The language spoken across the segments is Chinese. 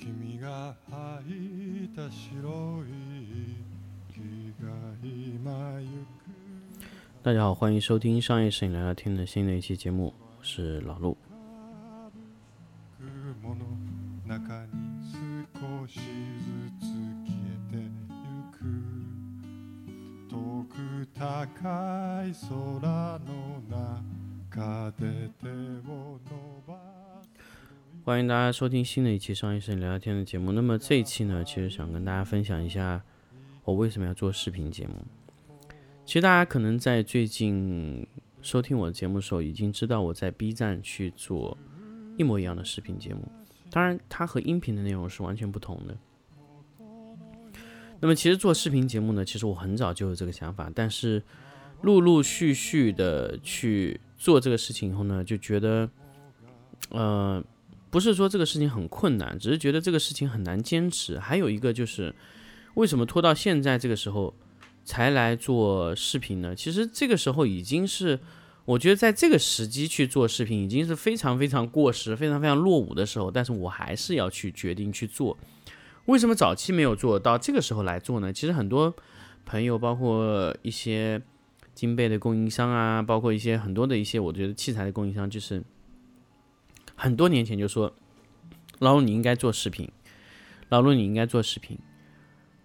君が履いた白い木が今行く大家好，欢迎收听商业摄影聊聊天的新的一期节目，我是老陆。雲の中に少しずつ消えてゆく遠く高い空の中で手を伸ばす 欢迎大家收听新的一期商业摄影聊聊天的节目。那么这一期呢，其实想跟大家分享一下我为什么要做视频节目。其实大家可能在最近收听我的节目的时候，已经知道我在 B 站去做一模一样的视频节目，当然它和音频的内容是完全不同的。那么其实做视频节目呢，其实我很早就有这个想法，但是陆陆续续的去做这个事情以后呢，就觉得，呃，不是说这个事情很困难，只是觉得这个事情很难坚持。还有一个就是，为什么拖到现在这个时候才来做视频呢？其实这个时候已经是，我觉得在这个时机去做视频已经是非常非常过时、非常非常落伍的时候，但是我还是要去决定去做。为什么早期没有做到这个时候来做呢？其实很多朋友，包括一些金贝的供应商啊，包括一些很多的一些我觉得器材的供应商，就是很多年前就说，老陆你应该做视频，老陆你应该做视频。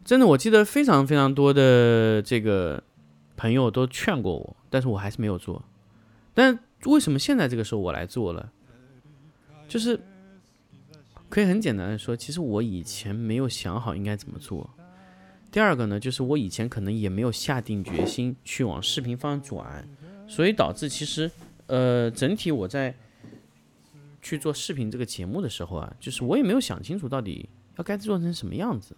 真的，我记得非常非常多的这个朋友都劝过我，但是我还是没有做。但为什么现在这个时候我来做了？就是可以很简单的说，其实我以前没有想好应该怎么做。第二个呢，就是我以前可能也没有下定决心去往视频方向转，所以导致其实呃整体我在去做视频这个节目的时候啊，就是我也没有想清楚到底要该做成什么样子。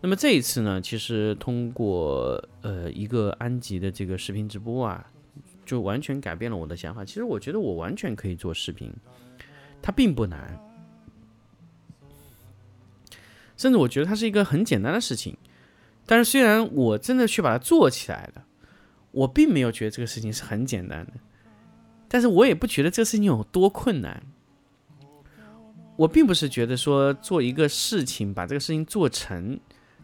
那么这一次呢，其实通过呃一个安吉的这个视频直播啊，就完全改变了我的想法。其实我觉得我完全可以做视频，它并不难，甚至我觉得它是一个很简单的事情。但是虽然我真的去把它做起来了，我并没有觉得这个事情是很简单的，但是我也不觉得这个事情有多困难。我并不是觉得说做一个事情把这个事情做成。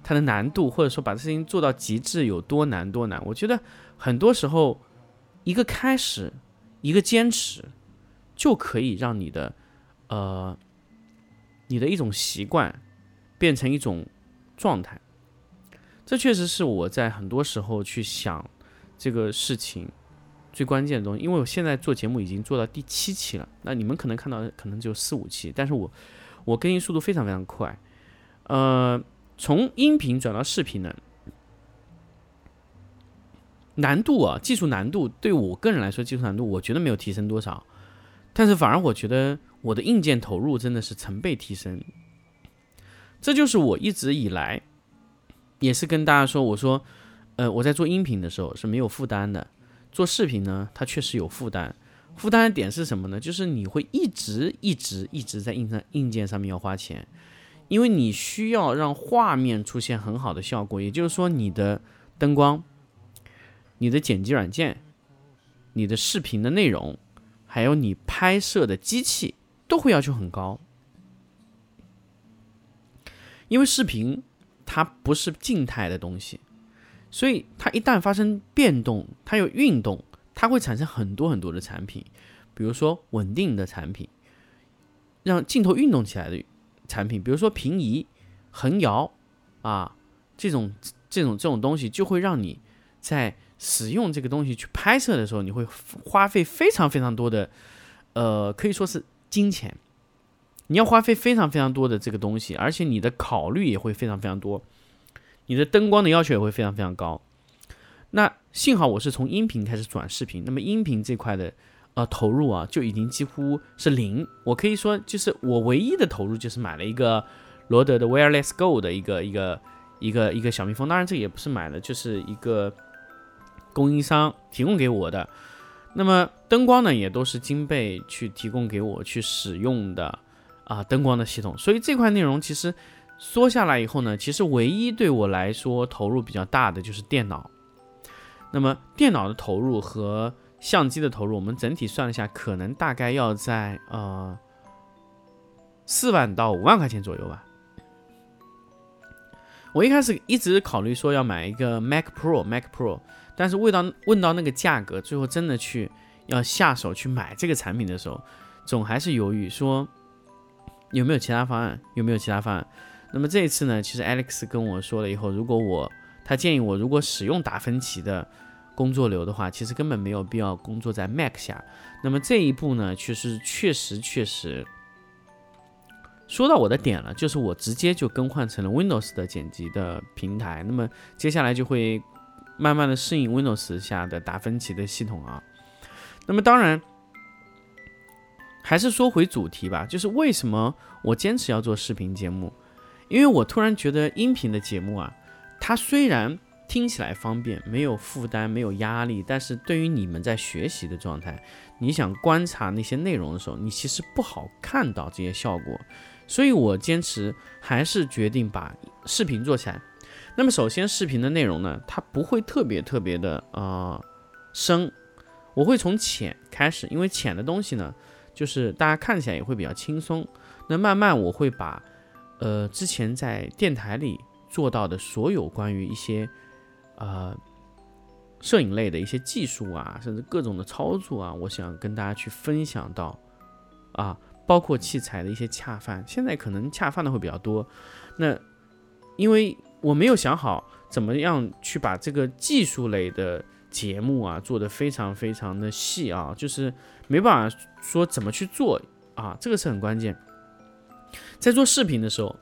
它的难度，或者说把这事情做到极致有多难多难？我觉得很多时候，一个开始，一个坚持，就可以让你的，呃，你的一种习惯变成一种状态。这确实是我在很多时候去想这个事情最关键的东西。因为我现在做节目已经做到第七期了，那你们可能看到可能只有四五期，但是我我更新速度非常非常快，呃。从音频转到视频呢，难度啊，技术难度对我个人来说，技术难度我觉得没有提升多少，但是反而我觉得我的硬件投入真的是成倍提升。这就是我一直以来也是跟大家说，我说，呃，我在做音频的时候是没有负担的，做视频呢，它确实有负担。负担的点是什么呢？就是你会一直一直一直在硬上硬件上面要花钱。因为你需要让画面出现很好的效果，也就是说，你的灯光、你的剪辑软件、你的视频的内容，还有你拍摄的机器，都会要求很高。因为视频它不是静态的东西，所以它一旦发生变动，它有运动，它会产生很多很多的产品，比如说稳定的产品，让镜头运动起来的。产品，比如说平移、横摇啊，这种这种这种东西，就会让你在使用这个东西去拍摄的时候，你会花费非常非常多的，呃，可以说是金钱。你要花费非常非常多的这个东西，而且你的考虑也会非常非常多，你的灯光的要求也会非常非常高。那幸好我是从音频开始转视频，那么音频这块的。呃，投入啊就已经几乎是零。我可以说，就是我唯一的投入就是买了一个罗德的 Wireless Go 的一个一个一个一个小蜜蜂。当然，这也不是买的，就是一个供应商提供给我的。那么灯光呢，也都是金贝去提供给我去使用的啊，灯光的系统。所以这块内容其实缩下来以后呢，其实唯一对我来说投入比较大的就是电脑。那么电脑的投入和相机的投入，我们整体算了一下，可能大概要在呃四万到五万块钱左右吧。我一开始一直考虑说要买一个 Mac Pro，Mac Pro，但是问到问到那个价格，最后真的去要下手去买这个产品的时候，总还是犹豫说有没有其他方案，有没有其他方案。那么这一次呢，其实 Alex 跟我说了以后，如果我他建议我如果使用达芬奇的工作流的话，其实根本没有必要工作在 Mac 下。那么这一步呢，其实确实确实。说到我的点了，就是我直接就更换成了 Windows 的剪辑的平台，那么接下来就会慢慢的适应 Windows 下的达芬奇的系统啊。那么当然，还是说回主题吧，就是为什么我坚持要做视频节目？因为我突然觉得音频的节目啊，它虽然听起来方便，没有负担，没有压力，但是对于你们在学习的状态，你想观察那些内容的时候，你其实不好看到这些效果。所以我坚持还是决定把视频做起来。那么首先视频的内容呢，它不会特别特别的呃深，我会从浅开始，因为浅的东西呢，就是大家看起来也会比较轻松。那慢慢我会把呃之前在电台里做到的所有关于一些呃摄影类的一些技术啊，甚至各种的操作啊，我想跟大家去分享到啊。包括器材的一些恰饭，现在可能恰饭的会比较多。那因为我没有想好怎么样去把这个技术类的节目啊做得非常非常的细啊，就是没办法说怎么去做啊，这个是很关键。在做视频的时候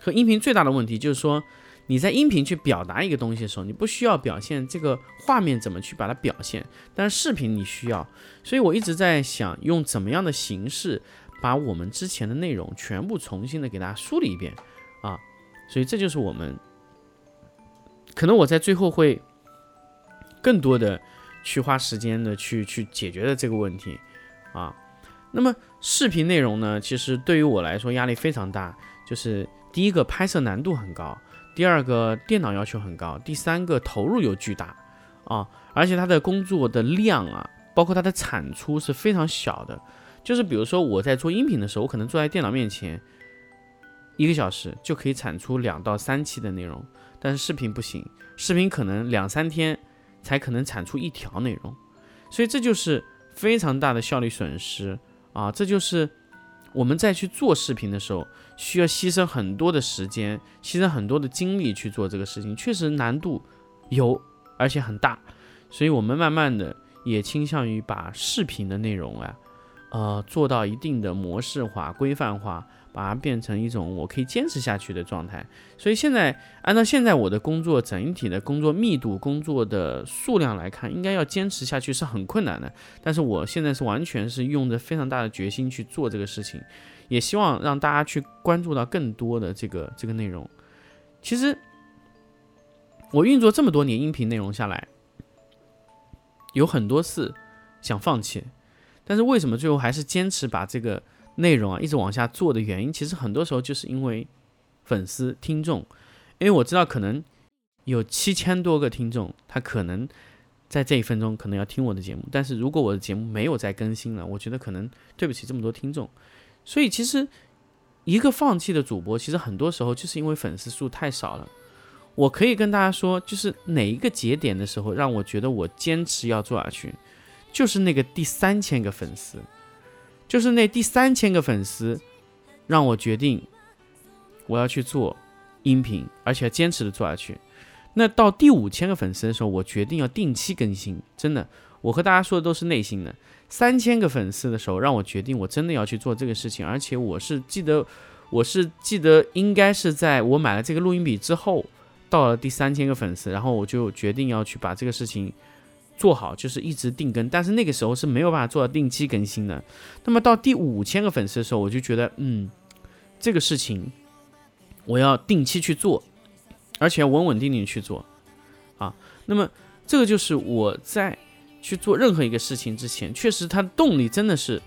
和音频最大的问题就是说。你在音频去表达一个东西的时候，你不需要表现这个画面怎么去把它表现，但是视频你需要。所以我一直在想用怎么样的形式把我们之前的内容全部重新的给大家梳理一遍啊。所以这就是我们可能我在最后会更多的去花时间的去去解决的这个问题啊。那么视频内容呢，其实对于我来说压力非常大，就是第一个拍摄难度很高。第二个电脑要求很高，第三个投入又巨大，啊，而且它的工作的量啊，包括它的产出是非常小的。就是比如说我在做音频的时候，我可能坐在电脑面前一个小时就可以产出两到三期的内容，但是视频不行，视频可能两三天才可能产出一条内容，所以这就是非常大的效率损失啊，这就是。我们在去做视频的时候，需要牺牲很多的时间，牺牲很多的精力去做这个事情，确实难度有，而且很大。所以，我们慢慢的也倾向于把视频的内容啊，呃，做到一定的模式化、规范化。把它变成一种我可以坚持下去的状态，所以现在按照现在我的工作整体的工作密度、工作的数量来看，应该要坚持下去是很困难的。但是我现在是完全是用着非常大的决心去做这个事情，也希望让大家去关注到更多的这个这个内容。其实我运作这么多年音频内容下来，有很多次想放弃，但是为什么最后还是坚持把这个？内容啊，一直往下做的原因，其实很多时候就是因为粉丝听众，因为我知道可能有七千多个听众，他可能在这一分钟可能要听我的节目，但是如果我的节目没有再更新了，我觉得可能对不起这么多听众，所以其实一个放弃的主播，其实很多时候就是因为粉丝数太少了。我可以跟大家说，就是哪一个节点的时候让我觉得我坚持要做下去，就是那个第三千个粉丝。就是那第三千个粉丝，让我决定我要去做音频，而且要坚持的做下去。那到第五千个粉丝的时候，我决定要定期更新。真的，我和大家说的都是内心的。三千个粉丝的时候，让我决定我真的要去做这个事情，而且我是记得，我是记得应该是在我买了这个录音笔之后，到了第三千个粉丝，然后我就决定要去把这个事情。做好就是一直定更，但是那个时候是没有办法做到定期更新的。那么到第五千个粉丝的时候，我就觉得，嗯，这个事情我要定期去做，而且要稳稳定定去做啊。那么这个就是我在去做任何一个事情之前，确实它的动力真的是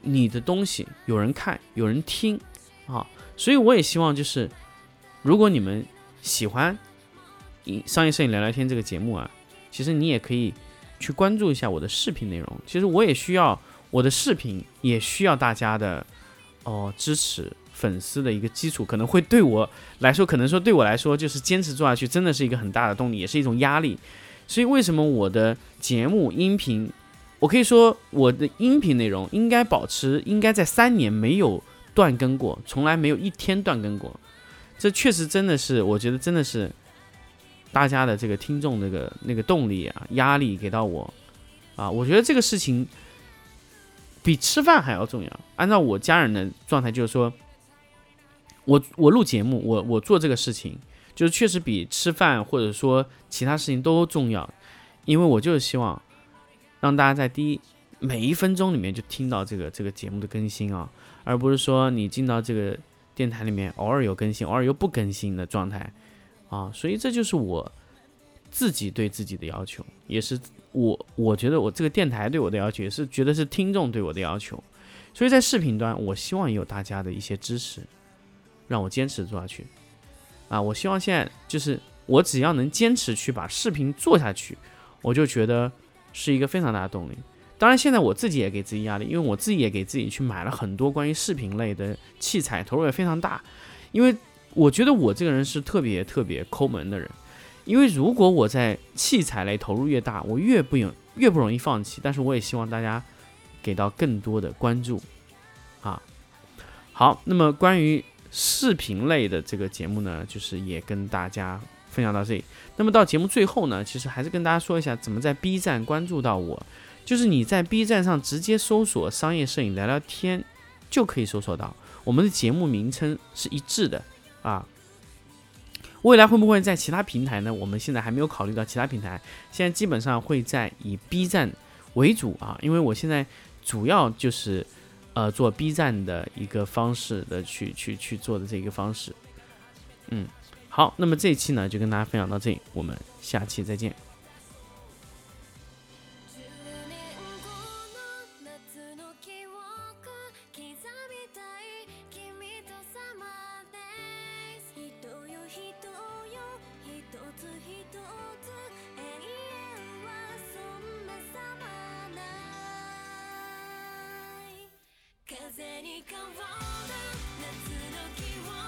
你的东西有人看有人听啊。所以我也希望就是，如果你们喜欢《商业摄影聊聊天》这个节目啊。其实你也可以去关注一下我的视频内容。其实我也需要我的视频，也需要大家的哦支持粉丝的一个基础，可能会对我来说，可能说对我来说，就是坚持做下去，真的是一个很大的动力，也是一种压力。所以为什么我的节目音频，我可以说我的音频内容应该保持，应该在三年没有断更过，从来没有一天断更过。这确实真的是，我觉得真的是大家的这个听众那个那个动力啊，压力给到我啊，我觉得这个事情比吃饭还要重要。按照我家人的状态，就是说我我录节目，我我做这个事情。就是确实比吃饭或者说其他事情都重要，因为我就是希望让大家在第一每一分钟里面就听到这个这个节目的更新啊，而不是说你进到这个电台里面偶尔有更新，偶尔又不更新的状态啊，所以这就是我自己对自己的要求，也是我我觉得我这个电台对我的要求，也是觉得是听众对我的要求，所以在视频端，我希望有大家的一些支持，让我坚持做下去。啊，我希望现在就是我只要能坚持去把视频做下去，我就觉得是一个非常大的动力。当然，现在我自己也给自己压力，因为我自己也给自己去买了很多关于视频类的器材，投入也非常大。因为我觉得我这个人是特别特别抠门的人，因为如果我在器材类投入越大，我越不容越不容易放弃。但是我也希望大家给到更多的关注。啊，好，那么关于。视频类的这个节目呢，就是也跟大家分享到这里。那么到节目最后呢，其实还是跟大家说一下，怎么在 B 站关注到我。就是你在 B 站上直接搜索“商业摄影聊聊天”，就可以搜索到我们的节目名称是一致的啊。未来会不会在其他平台呢？我们现在还没有考虑到其他平台，现在基本上会在以 B 站为主啊，因为我现在主要就是。呃，做 B 站的一个方式的去去去做的这个方式，嗯，好，那么这一期呢就跟大家分享到这里，我们下期再见。風に変わる夏の気温